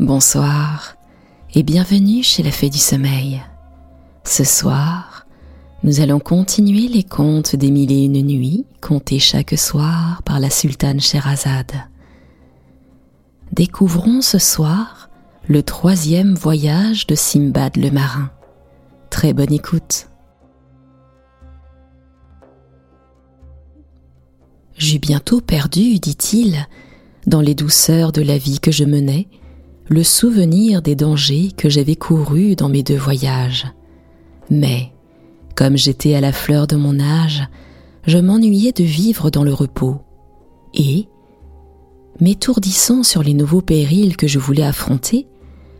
Bonsoir et bienvenue chez la Fée du Sommeil. Ce soir, nous allons continuer les contes des mille et une nuits contés chaque soir par la sultane Sherazade. Découvrons ce soir le troisième voyage de Simbad le marin. Très bonne écoute. J'eus bientôt perdu, dit-il, dans les douceurs de la vie que je menais, le souvenir des dangers que j'avais courus dans mes deux voyages. Mais, comme j'étais à la fleur de mon âge, je m'ennuyais de vivre dans le repos, et, m'étourdissant sur les nouveaux périls que je voulais affronter,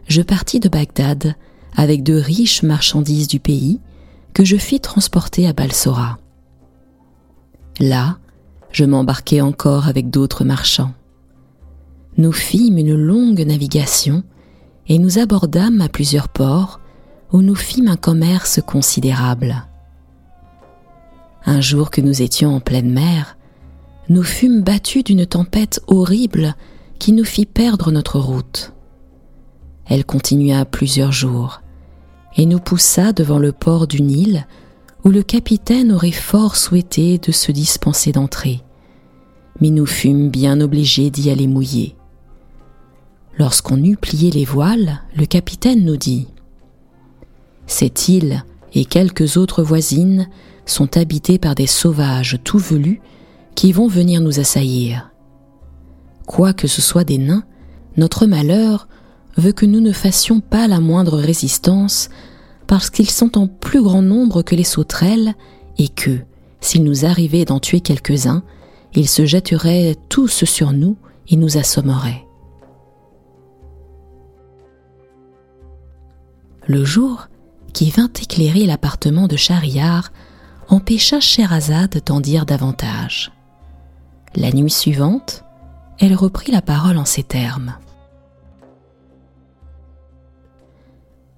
je partis de Bagdad avec de riches marchandises du pays que je fis transporter à Balsora. Là, je m'embarquai encore avec d'autres marchands nous fîmes une longue navigation et nous abordâmes à plusieurs ports où nous fîmes un commerce considérable. Un jour que nous étions en pleine mer, nous fûmes battus d'une tempête horrible qui nous fit perdre notre route. Elle continua plusieurs jours et nous poussa devant le port d'une île où le capitaine aurait fort souhaité de se dispenser d'entrer, mais nous fûmes bien obligés d'y aller mouiller. Lorsqu'on eut plié les voiles, le capitaine nous dit Cette île et quelques autres voisines sont habitées par des sauvages tout velus qui vont venir nous assaillir. Quoique ce soit des nains, notre malheur veut que nous ne fassions pas la moindre résistance parce qu'ils sont en plus grand nombre que les sauterelles et que, s'il nous arrivait d'en tuer quelques-uns, ils se jetteraient tous sur nous et nous assommeraient. Le jour, qui vint éclairer l'appartement de Schahriar, empêcha Scheherazade d'en dire davantage. La nuit suivante, elle reprit la parole en ces termes.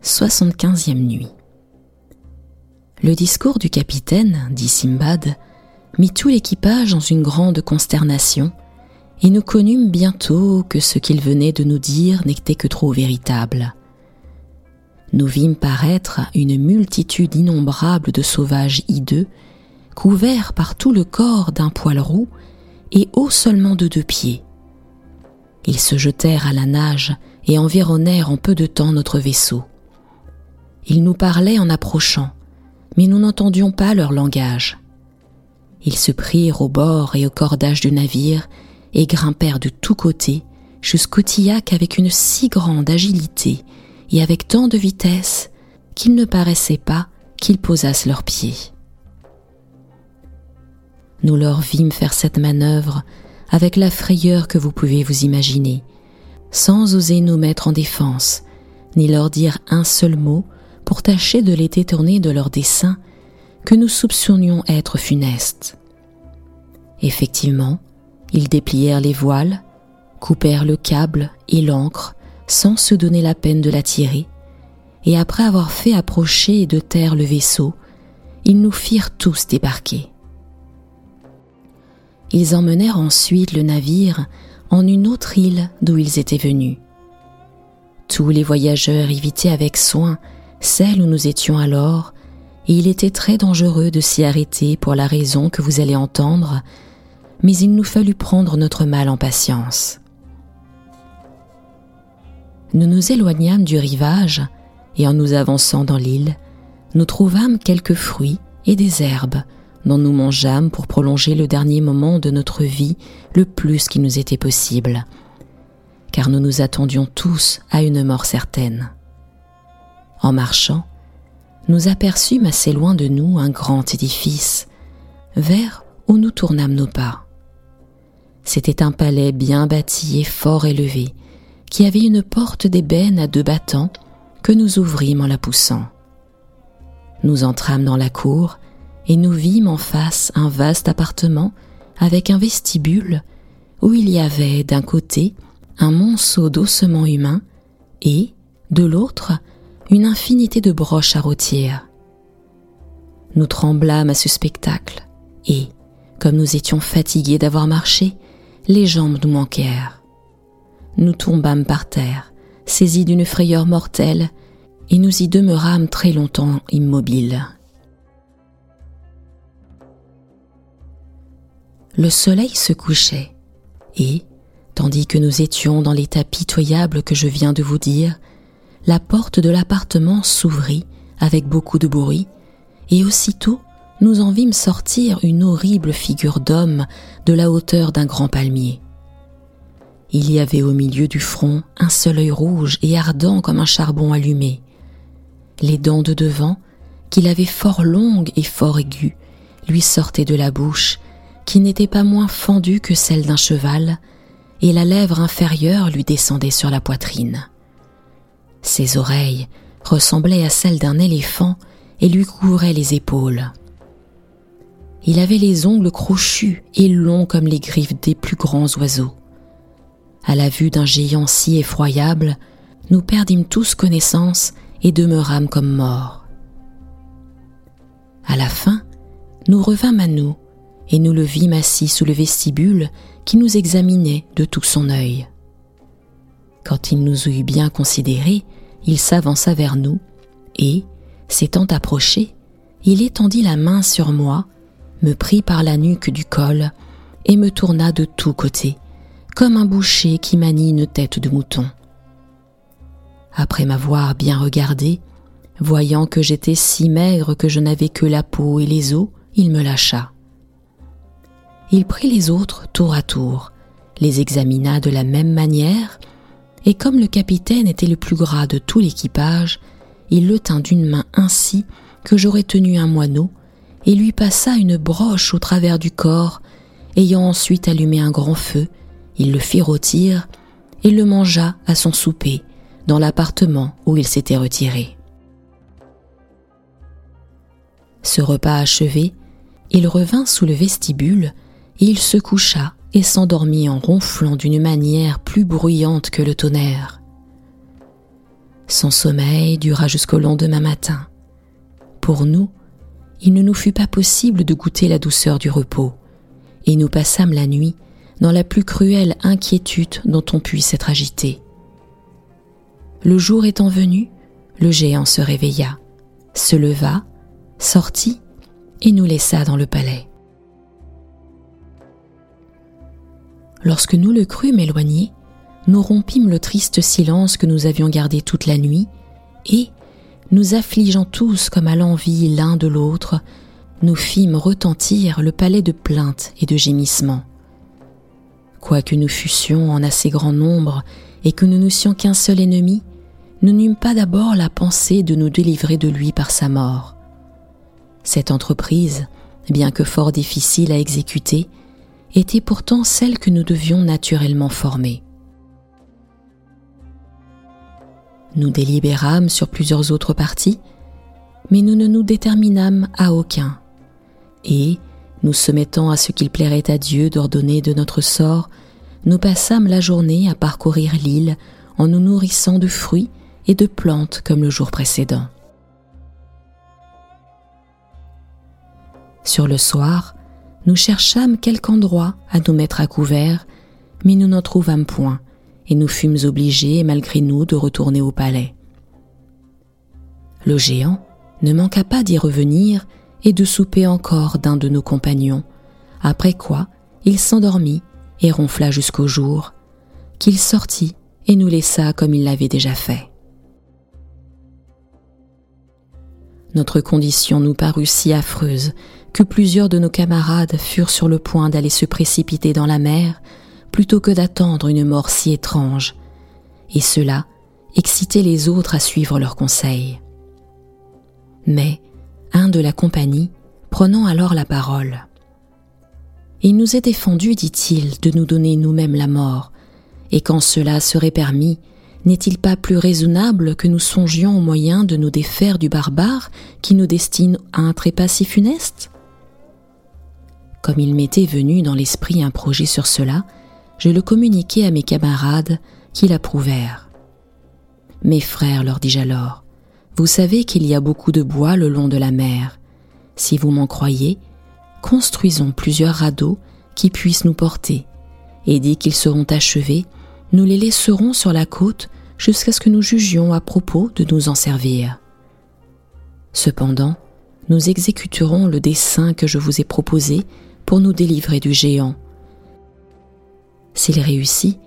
75e nuit. Le discours du capitaine, dit Simbad, mit tout l'équipage dans une grande consternation, et nous connûmes bientôt que ce qu'il venait de nous dire n'était que trop véritable nous vîmes paraître une multitude innombrable de sauvages hideux, couverts par tout le corps d'un poil roux et hauts seulement de deux pieds. Ils se jetèrent à la nage et environnèrent en peu de temps notre vaisseau. Ils nous parlaient en approchant, mais nous n'entendions pas leur langage. Ils se prirent au bord et au cordage du navire et grimpèrent de tous côtés jusqu'au tillac avec une si grande agilité et avec tant de vitesse qu'il ne paraissait pas qu'ils posassent leurs pieds. Nous leur vîmes faire cette manœuvre avec la frayeur que vous pouvez vous imaginer, sans oser nous mettre en défense, ni leur dire un seul mot pour tâcher de les détourner de leur dessein que nous soupçonnions être funeste. Effectivement, ils déplièrent les voiles, coupèrent le câble et l'ancre sans se donner la peine de la tirer, et après avoir fait approcher de terre le vaisseau, ils nous firent tous débarquer. Ils emmenèrent ensuite le navire en une autre île d'où ils étaient venus. Tous les voyageurs évitaient avec soin celle où nous étions alors, et il était très dangereux de s'y arrêter pour la raison que vous allez entendre, mais il nous fallut prendre notre mal en patience nous nous éloignâmes du rivage et en nous avançant dans l'île, nous trouvâmes quelques fruits et des herbes dont nous mangeâmes pour prolonger le dernier moment de notre vie le plus qu'il nous était possible, car nous nous attendions tous à une mort certaine. En marchant, nous aperçûmes assez loin de nous un grand édifice, vers où nous tournâmes nos pas. C'était un palais bien bâti et fort élevé, qui avait une porte d'ébène à deux battants que nous ouvrîmes en la poussant. Nous entrâmes dans la cour et nous vîmes en face un vaste appartement avec un vestibule où il y avait d'un côté un monceau d'ossements humains et, de l'autre, une infinité de broches à rôtir. Nous tremblâmes à ce spectacle et, comme nous étions fatigués d'avoir marché, les jambes nous manquèrent nous tombâmes par terre, saisis d'une frayeur mortelle, et nous y demeurâmes très longtemps immobiles. Le soleil se couchait, et, tandis que nous étions dans l'état pitoyable que je viens de vous dire, la porte de l'appartement s'ouvrit avec beaucoup de bruit, et aussitôt nous en vîmes sortir une horrible figure d'homme de la hauteur d'un grand palmier. Il y avait au milieu du front un seul œil rouge et ardent comme un charbon allumé. Les dents de devant, qu'il avait fort longues et fort aiguës, lui sortaient de la bouche, qui n'était pas moins fendue que celle d'un cheval, et la lèvre inférieure lui descendait sur la poitrine. Ses oreilles ressemblaient à celles d'un éléphant et lui couvraient les épaules. Il avait les ongles crochus et longs comme les griffes des plus grands oiseaux. À la vue d'un géant si effroyable, nous perdîmes tous connaissance et demeurâmes comme morts. À la fin, nous revînmes à nous et nous le vîmes assis sous le vestibule qui nous examinait de tout son œil. Quand il nous eut bien considérés, il s'avança vers nous et, s'étant approché, il étendit la main sur moi, me prit par la nuque du col et me tourna de tous côtés, comme un boucher qui manie une tête de mouton. Après m'avoir bien regardé, voyant que j'étais si maigre que je n'avais que la peau et les os, il me lâcha. Il prit les autres tour à tour, les examina de la même manière, et comme le capitaine était le plus gras de tout l'équipage, il le tint d'une main ainsi que j'aurais tenu un moineau, et lui passa une broche au travers du corps, ayant ensuite allumé un grand feu, il le fit rôtir et le mangea à son souper dans l'appartement où il s'était retiré. Ce repas achevé, il revint sous le vestibule et il se coucha et s'endormit en ronflant d'une manière plus bruyante que le tonnerre. Son sommeil dura jusqu'au lendemain matin. Pour nous, il ne nous fut pas possible de goûter la douceur du repos, et nous passâmes la nuit dans la plus cruelle inquiétude dont on puisse être agité. Le jour étant venu, le géant se réveilla, se leva, sortit et nous laissa dans le palais. Lorsque nous le crûmes éloigné, nous rompîmes le triste silence que nous avions gardé toute la nuit, et, nous affligeant tous comme à l'envie l'un de l'autre, nous fîmes retentir le palais de plaintes et de gémissements. Quoique nous fussions en assez grand nombre et que nous n'eussions qu'un seul ennemi, nous n'eûmes pas d'abord la pensée de nous délivrer de lui par sa mort. Cette entreprise, bien que fort difficile à exécuter, était pourtant celle que nous devions naturellement former. Nous délibérâmes sur plusieurs autres parties, mais nous ne nous déterminâmes à aucun. Et, nous soumettant à ce qu'il plairait à Dieu d'ordonner de notre sort, nous passâmes la journée à parcourir l'île en nous nourrissant de fruits et de plantes comme le jour précédent. Sur le soir, nous cherchâmes quelque endroit à nous mettre à couvert, mais nous n'en trouvâmes point, et nous fûmes obligés, malgré nous, de retourner au palais. Le géant ne manqua pas d'y revenir et de souper encore d'un de nos compagnons, après quoi il s'endormit et ronfla jusqu'au jour, qu'il sortit et nous laissa comme il l'avait déjà fait. Notre condition nous parut si affreuse que plusieurs de nos camarades furent sur le point d'aller se précipiter dans la mer plutôt que d'attendre une mort si étrange, et cela excitait les autres à suivre leurs conseils. Mais de la compagnie, prenant alors la parole, Il nous est défendu, dit-il, de nous donner nous-mêmes la mort, et quand cela serait permis, n'est-il pas plus raisonnable que nous songions au moyen de nous défaire du barbare qui nous destine à un trépas si funeste? Comme il m'était venu dans l'esprit un projet sur cela, je le communiquai à mes camarades qui l'approuvèrent. Mes frères, leur dis-je alors, vous savez qu'il y a beaucoup de bois le long de la mer. Si vous m'en croyez, construisons plusieurs radeaux qui puissent nous porter, et dès qu'ils seront achevés, nous les laisserons sur la côte jusqu'à ce que nous jugions à propos de nous en servir. Cependant, nous exécuterons le dessein que je vous ai proposé pour nous délivrer du géant. S'il réussit,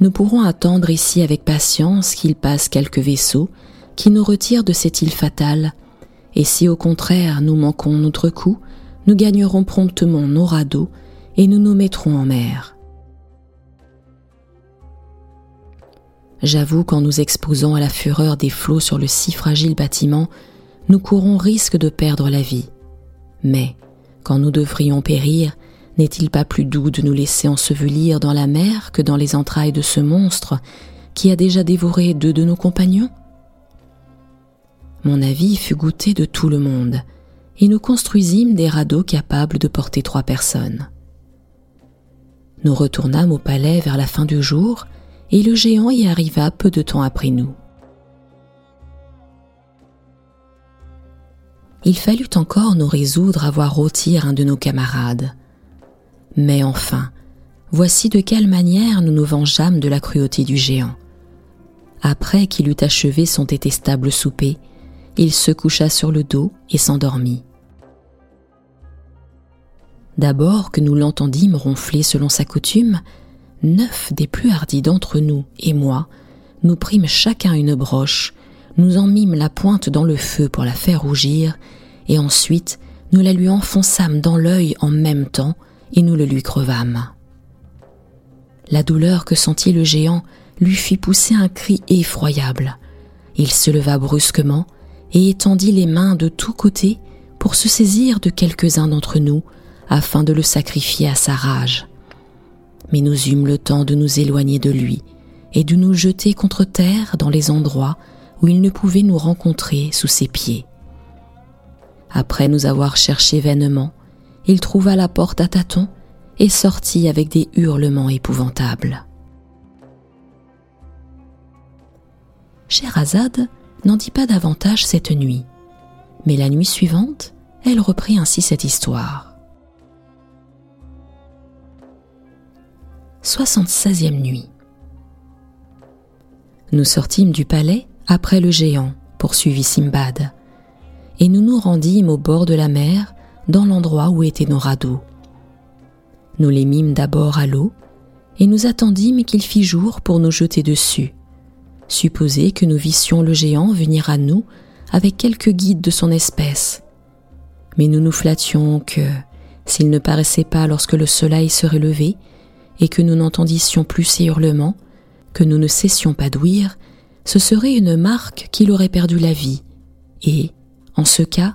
nous pourrons attendre ici avec patience qu'il passe quelques vaisseaux qui nous retirent de cette île fatale, et si au contraire nous manquons notre coup, nous gagnerons promptement nos radeaux et nous nous mettrons en mer. J'avoue qu'en nous exposant à la fureur des flots sur le si fragile bâtiment, nous courons risque de perdre la vie. Mais, quand nous devrions périr, n'est-il pas plus doux de nous laisser ensevelir dans la mer que dans les entrailles de ce monstre qui a déjà dévoré deux de nos compagnons? Mon avis fut goûté de tout le monde, et nous construisîmes des radeaux capables de porter trois personnes. Nous retournâmes au palais vers la fin du jour, et le géant y arriva peu de temps après nous. Il fallut encore nous résoudre à voir rôtir un de nos camarades. Mais enfin, voici de quelle manière nous nous vengeâmes de la cruauté du géant. Après qu'il eut achevé son détestable souper, il se coucha sur le dos et s'endormit. D'abord que nous l'entendîmes ronfler selon sa coutume, neuf des plus hardis d'entre nous et moi, nous prîmes chacun une broche, nous en mîmes la pointe dans le feu pour la faire rougir, et ensuite nous la lui enfonçâmes dans l'œil en même temps, et nous le lui crevâmes. La douleur que sentit le géant lui fit pousser un cri effroyable. Il se leva brusquement et étendit les mains de tous côtés pour se saisir de quelques-uns d'entre nous afin de le sacrifier à sa rage. Mais nous eûmes le temps de nous éloigner de lui et de nous jeter contre terre dans les endroits où il ne pouvait nous rencontrer sous ses pieds. Après nous avoir cherché vainement, il trouva la porte à tâtons et sortit avec des hurlements épouvantables. N'en dit pas davantage cette nuit, mais la nuit suivante, elle reprit ainsi cette histoire. 76e nuit. Nous sortîmes du palais après le géant, poursuivit Simbad, et nous nous rendîmes au bord de la mer dans l'endroit où étaient nos radeaux. Nous les mîmes d'abord à l'eau, et nous attendîmes qu'il fît jour pour nous jeter dessus. Supposez que nous vissions le géant venir à nous avec quelques guides de son espèce. Mais nous nous flattions que, s'il ne paraissait pas lorsque le soleil serait levé, et que nous n'entendissions plus ses hurlements, que nous ne cessions pas d'ouïr, ce serait une marque qu'il aurait perdu la vie, et, en ce cas,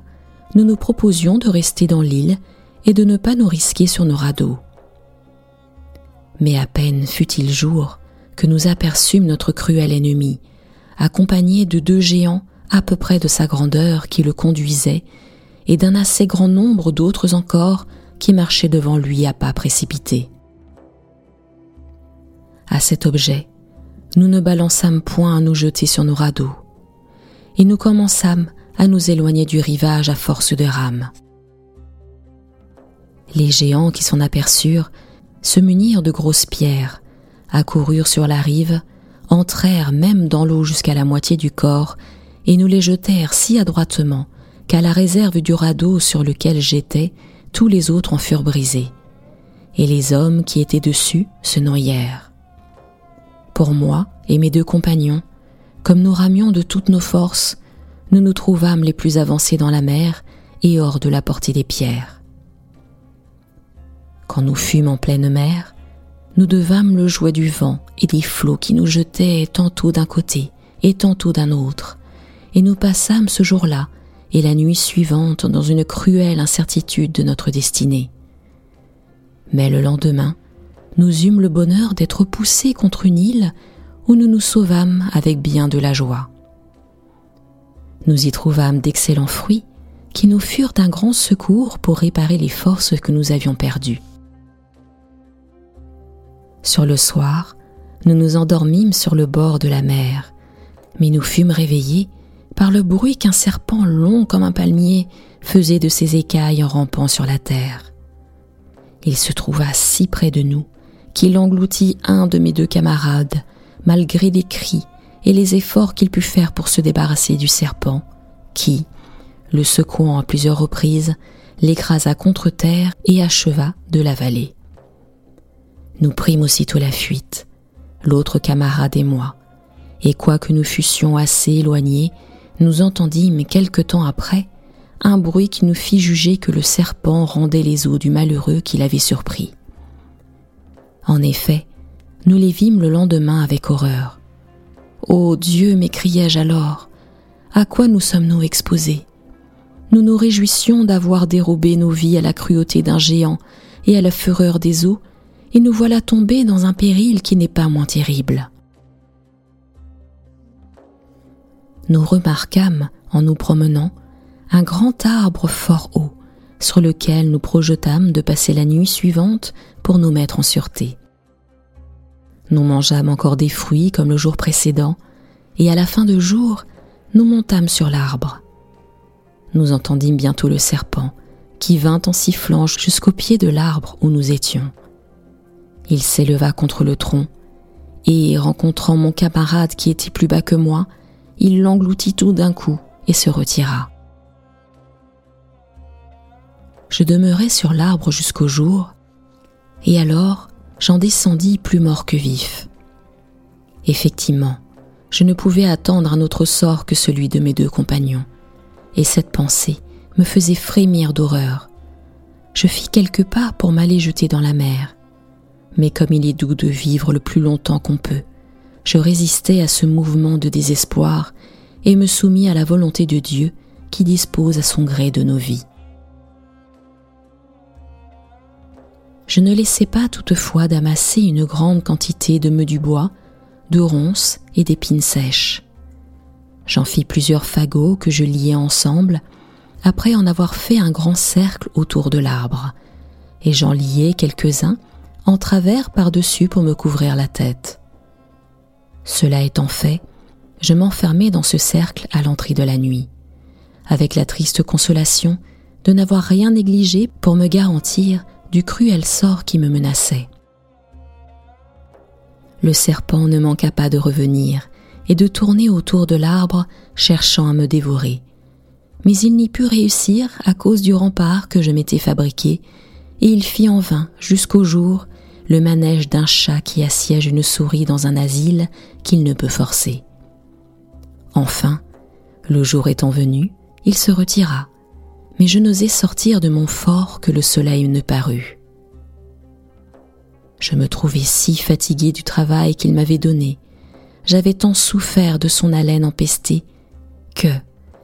nous nous proposions de rester dans l'île et de ne pas nous risquer sur nos radeaux. Mais à peine fut-il jour que nous aperçûmes notre cruel ennemi, accompagné de deux géants à peu près de sa grandeur qui le conduisaient, et d'un assez grand nombre d'autres encore qui marchaient devant lui à pas précipités. À cet objet, nous ne balançâmes point à nous jeter sur nos radeaux, et nous commençâmes à nous éloigner du rivage à force de rames. Les géants qui s'en aperçurent se munirent de grosses pierres, accoururent sur la rive, entrèrent même dans l'eau jusqu'à la moitié du corps, et nous les jetèrent si adroitement qu'à la réserve du radeau sur lequel j'étais, tous les autres en furent brisés, et les hommes qui étaient dessus se noyèrent. Pour moi et mes deux compagnons, comme nous ramions de toutes nos forces, nous nous trouvâmes les plus avancés dans la mer et hors de la portée des pierres. Quand nous fûmes en pleine mer, nous devâmes le jouet du vent et des flots qui nous jetaient tantôt d'un côté et tantôt d'un autre, et nous passâmes ce jour-là et la nuit suivante dans une cruelle incertitude de notre destinée. Mais le lendemain, nous eûmes le bonheur d'être poussés contre une île où nous nous sauvâmes avec bien de la joie. Nous y trouvâmes d'excellents fruits qui nous furent d'un grand secours pour réparer les forces que nous avions perdues. Sur le soir, nous nous endormîmes sur le bord de la mer, mais nous fûmes réveillés par le bruit qu'un serpent long comme un palmier faisait de ses écailles en rampant sur la terre. Il se trouva si près de nous qu'il engloutit un de mes deux camarades, malgré des cris et les efforts qu'il put faire pour se débarrasser du serpent, qui, le secouant à plusieurs reprises, l'écrasa contre terre et acheva de l'avaler. Nous prîmes aussitôt la fuite, l'autre camarade et moi, et quoique nous fussions assez éloignés, nous entendîmes quelque temps après un bruit qui nous fit juger que le serpent rendait les os du malheureux qui l'avait surpris. En effet, nous les vîmes le lendemain avec horreur. Ô Dieu, m'écriai-je alors, à quoi nous sommes-nous exposés? Nous nous réjouissions d'avoir dérobé nos vies à la cruauté d'un géant et à la fureur des eaux, et nous voilà tombés dans un péril qui n'est pas moins terrible. Nous remarquâmes, en nous promenant, un grand arbre fort haut, sur lequel nous projetâmes de passer la nuit suivante pour nous mettre en sûreté. Nous mangeâmes encore des fruits comme le jour précédent, et à la fin de jour, nous montâmes sur l'arbre. Nous entendîmes bientôt le serpent, qui vint en sifflant jusqu'au pied de l'arbre où nous étions. Il s'éleva contre le tronc, et rencontrant mon camarade qui était plus bas que moi, il l'engloutit tout d'un coup et se retira. Je demeurai sur l'arbre jusqu'au jour, et alors j'en descendis plus mort que vif. Effectivement, je ne pouvais attendre un autre sort que celui de mes deux compagnons, et cette pensée me faisait frémir d'horreur. Je fis quelques pas pour m'aller jeter dans la mer, mais comme il est doux de vivre le plus longtemps qu'on peut, je résistai à ce mouvement de désespoir et me soumis à la volonté de Dieu qui dispose à son gré de nos vies. Je ne laissai pas toutefois d'amasser une grande quantité de meux du bois, de ronces et d'épines sèches. J'en fis plusieurs fagots que je liai ensemble, après en avoir fait un grand cercle autour de l'arbre, et j'en liai quelques-uns en travers par-dessus pour me couvrir la tête. Cela étant fait, je m'enfermai dans ce cercle à l'entrée de la nuit, avec la triste consolation de n'avoir rien négligé pour me garantir du cruel sort qui me menaçait. Le serpent ne manqua pas de revenir et de tourner autour de l'arbre cherchant à me dévorer. Mais il n'y put réussir à cause du rempart que je m'étais fabriqué, et il fit en vain jusqu'au jour le manège d'un chat qui assiège une souris dans un asile qu'il ne peut forcer. Enfin, le jour étant venu, il se retira, mais je n'osais sortir de mon fort que le soleil ne parut. Je me trouvais si fatigué du travail qu'il m'avait donné, j'avais tant souffert de son haleine empestée, que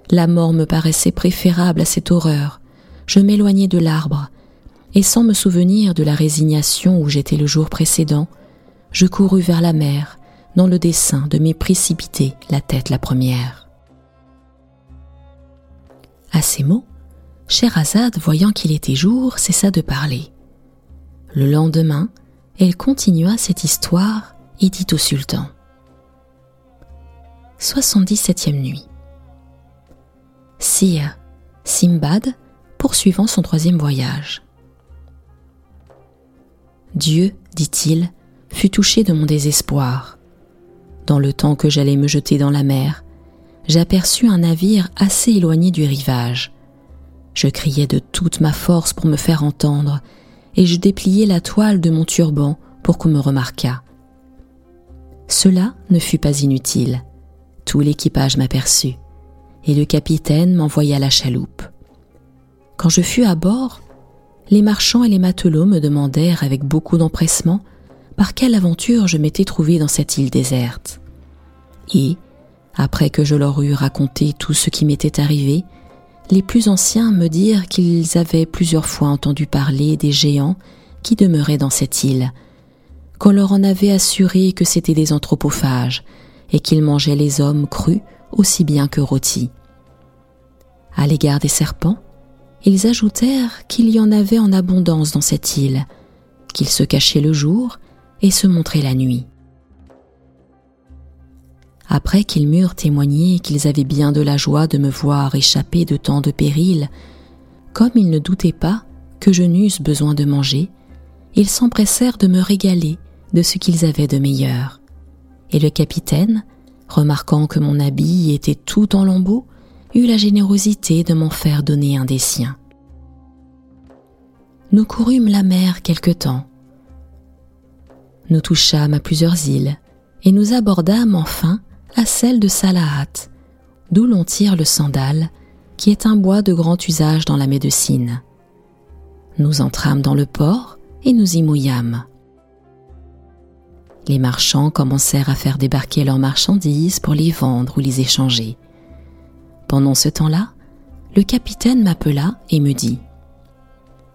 la mort me paraissait préférable à cette horreur. Je m'éloignai de l'arbre, et sans me souvenir de la résignation où j'étais le jour précédent, je courus vers la mer, dans le dessein de m'y précipiter la tête la première. À ces mots, Scheherazade, voyant qu'il était jour, cessa de parler. Le lendemain, elle continua cette histoire et dit au sultan 77e nuit. Sire, Simbad, poursuivant son troisième voyage. Dieu, dit-il, fut touché de mon désespoir. Dans le temps que j'allais me jeter dans la mer, j'aperçus un navire assez éloigné du rivage. Je criai de toute ma force pour me faire entendre, et je dépliai la toile de mon turban pour qu'on me remarquât. Cela ne fut pas inutile. Tout l'équipage m'aperçut, et le capitaine m'envoya la chaloupe. Quand je fus à bord, les marchands et les matelots me demandèrent avec beaucoup d'empressement par quelle aventure je m'étais trouvé dans cette île déserte. Et, après que je leur eus raconté tout ce qui m'était arrivé, les plus anciens me dirent qu'ils avaient plusieurs fois entendu parler des géants qui demeuraient dans cette île, qu'on leur en avait assuré que c'étaient des anthropophages et qu'ils mangeaient les hommes crus aussi bien que rôtis. À l'égard des serpents, ils ajoutèrent qu'il y en avait en abondance dans cette île, qu'ils se cachaient le jour et se montraient la nuit. Après qu'ils m'eurent témoigné qu'ils avaient bien de la joie de me voir échapper de tant de périls, comme ils ne doutaient pas que je n'eusse besoin de manger, ils s'empressèrent de me régaler de ce qu'ils avaient de meilleur. Et le capitaine, remarquant que mon habit était tout en lambeaux, eut la générosité de m'en faire donner un des siens. Nous courûmes la mer quelque temps. Nous touchâmes à plusieurs îles et nous abordâmes enfin à celle de Salahat, d'où l'on tire le sandal, qui est un bois de grand usage dans la médecine. Nous entrâmes dans le port et nous y mouillâmes. Les marchands commencèrent à faire débarquer leurs marchandises pour les vendre ou les échanger. Pendant ce temps-là, le capitaine m'appela et me dit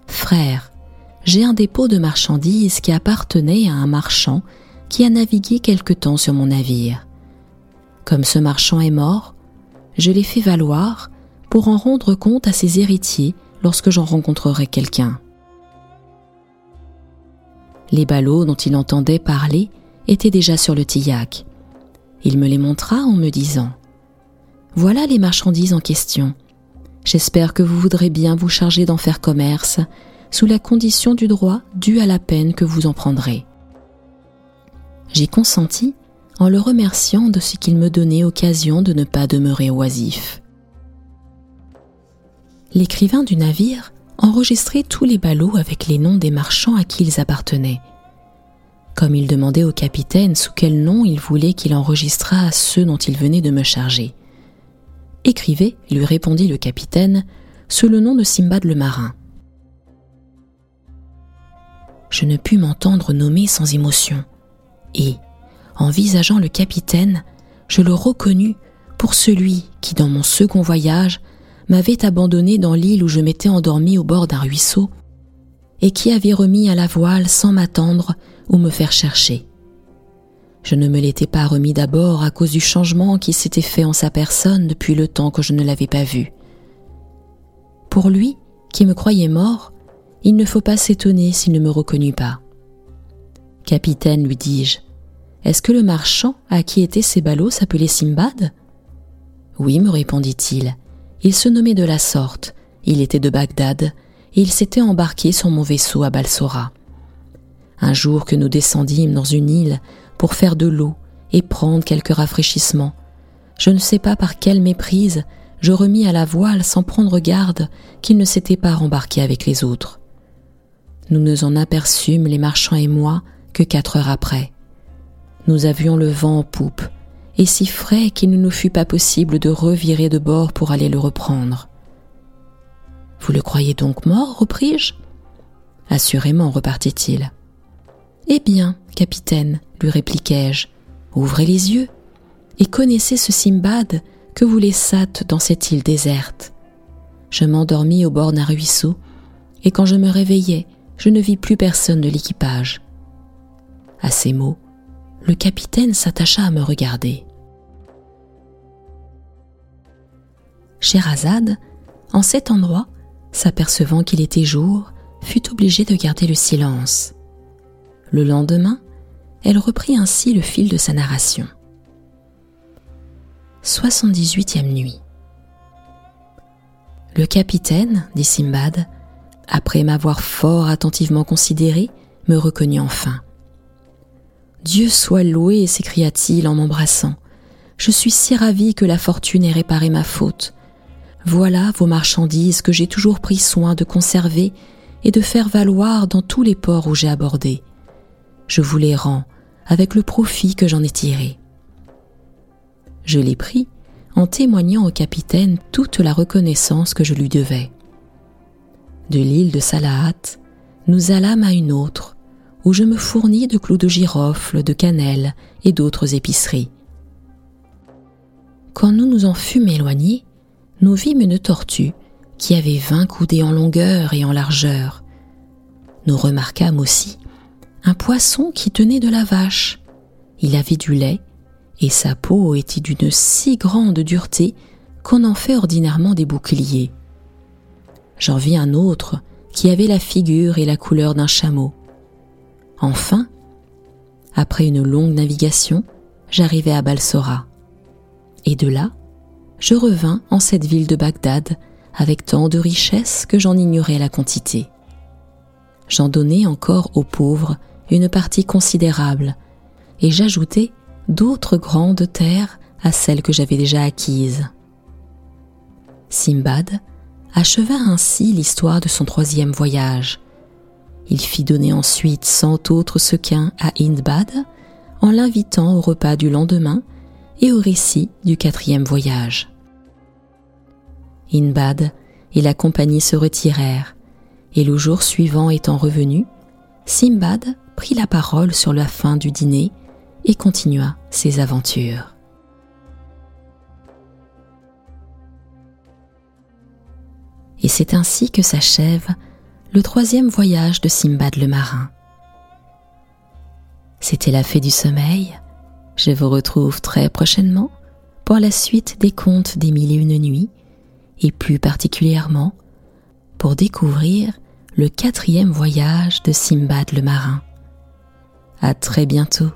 Frère, j'ai un dépôt de marchandises qui appartenait à un marchand qui a navigué quelque temps sur mon navire. Comme ce marchand est mort, je l'ai fait valoir pour en rendre compte à ses héritiers lorsque j'en rencontrerai quelqu'un. Les ballots dont il entendait parler étaient déjà sur le tillac. Il me les montra en me disant Voilà les marchandises en question. J'espère que vous voudrez bien vous charger d'en faire commerce, sous la condition du droit dû à la peine que vous en prendrez. J'ai consenti en le remerciant de ce qu'il me donnait occasion de ne pas demeurer oisif. L'écrivain du navire enregistrait tous les ballots avec les noms des marchands à qui ils appartenaient. Comme il demandait au capitaine sous quel nom il voulait qu'il enregistrât ceux dont il venait de me charger. Écrivez, lui répondit le capitaine, sous le nom de Simbad le marin. Je ne pus m'entendre nommer sans émotion, et, en visageant le capitaine, je le reconnus pour celui qui, dans mon second voyage, m'avait abandonné dans l'île où je m'étais endormi au bord d'un ruisseau, et qui avait remis à la voile sans m'attendre ou me faire chercher. Je ne me l'étais pas remis d'abord à cause du changement qui s'était fait en sa personne depuis le temps que je ne l'avais pas vu. Pour lui, qui me croyait mort, il ne faut pas s'étonner s'il ne me reconnut pas. Capitaine, lui dis-je, est-ce que le marchand à qui étaient ces ballots s'appelait Simbad? Oui, me répondit-il. Il se nommait de la sorte. Il était de Bagdad et il s'était embarqué sur mon vaisseau à Balsora. Un jour que nous descendîmes dans une île pour faire de l'eau et prendre quelques rafraîchissements, je ne sais pas par quelle méprise je remis à la voile sans prendre garde qu'il ne s'était pas rembarqué avec les autres. Nous nous en aperçûmes, les marchands et moi, que quatre heures après. Nous avions le vent en poupe, et si frais qu'il ne nous fut pas possible de revirer de bord pour aller le reprendre. Vous le croyez donc mort repris-je? Assurément, repartit-il. Eh bien, capitaine, lui répliquai-je, ouvrez les yeux et connaissez ce Simbad que vous laissâtes dans cette île déserte. Je m'endormis au bord d'un ruisseau, et quand je me réveillai, je ne vis plus personne de l'équipage. À ces mots, le capitaine s'attacha à me regarder. Scheherazade, en cet endroit, s'apercevant qu'il était jour, fut obligée de garder le silence. Le lendemain, elle reprit ainsi le fil de sa narration. 78e nuit. Le capitaine, dit Simbad, après m'avoir fort attentivement considéré, me reconnut enfin. Dieu soit loué, s'écria-t-il en m'embrassant. Je suis si ravi que la fortune ait réparé ma faute. Voilà vos marchandises que j'ai toujours pris soin de conserver et de faire valoir dans tous les ports où j'ai abordé. Je vous les rends avec le profit que j'en ai tiré. Je les pris en témoignant au capitaine toute la reconnaissance que je lui devais. De l'île de Salahat, nous allâmes à une autre, où je me fournis de clous de girofle, de cannelle et d'autres épiceries. Quand nous nous en fûmes éloignés, nous vîmes une tortue qui avait vingt coudées en longueur et en largeur. Nous remarquâmes aussi un poisson qui tenait de la vache. Il avait du lait et sa peau était d'une si grande dureté qu'on en fait ordinairement des boucliers. J'en vis un autre qui avait la figure et la couleur d'un chameau. Enfin, après une longue navigation, j'arrivai à Balsora. Et de là, je revins en cette ville de Bagdad avec tant de richesses que j'en ignorais la quantité. J'en donnai encore aux pauvres une partie considérable, et j'ajoutai d'autres grandes terres à celle que j'avais déjà acquise. Simbad acheva ainsi l'histoire de son troisième voyage. Il fit donner ensuite cent autres sequins à Hindbad en l'invitant au repas du lendemain et au récit du quatrième voyage. Hindbad et la compagnie se retirèrent, et le jour suivant étant revenu, Simbad prit la parole sur la fin du dîner et continua ses aventures. Et c'est ainsi que s'achève le troisième voyage de Simbad le marin. C'était la fée du sommeil. Je vous retrouve très prochainement pour la suite des contes des mille et une nuits et plus particulièrement pour découvrir le quatrième voyage de Simbad le marin. À très bientôt.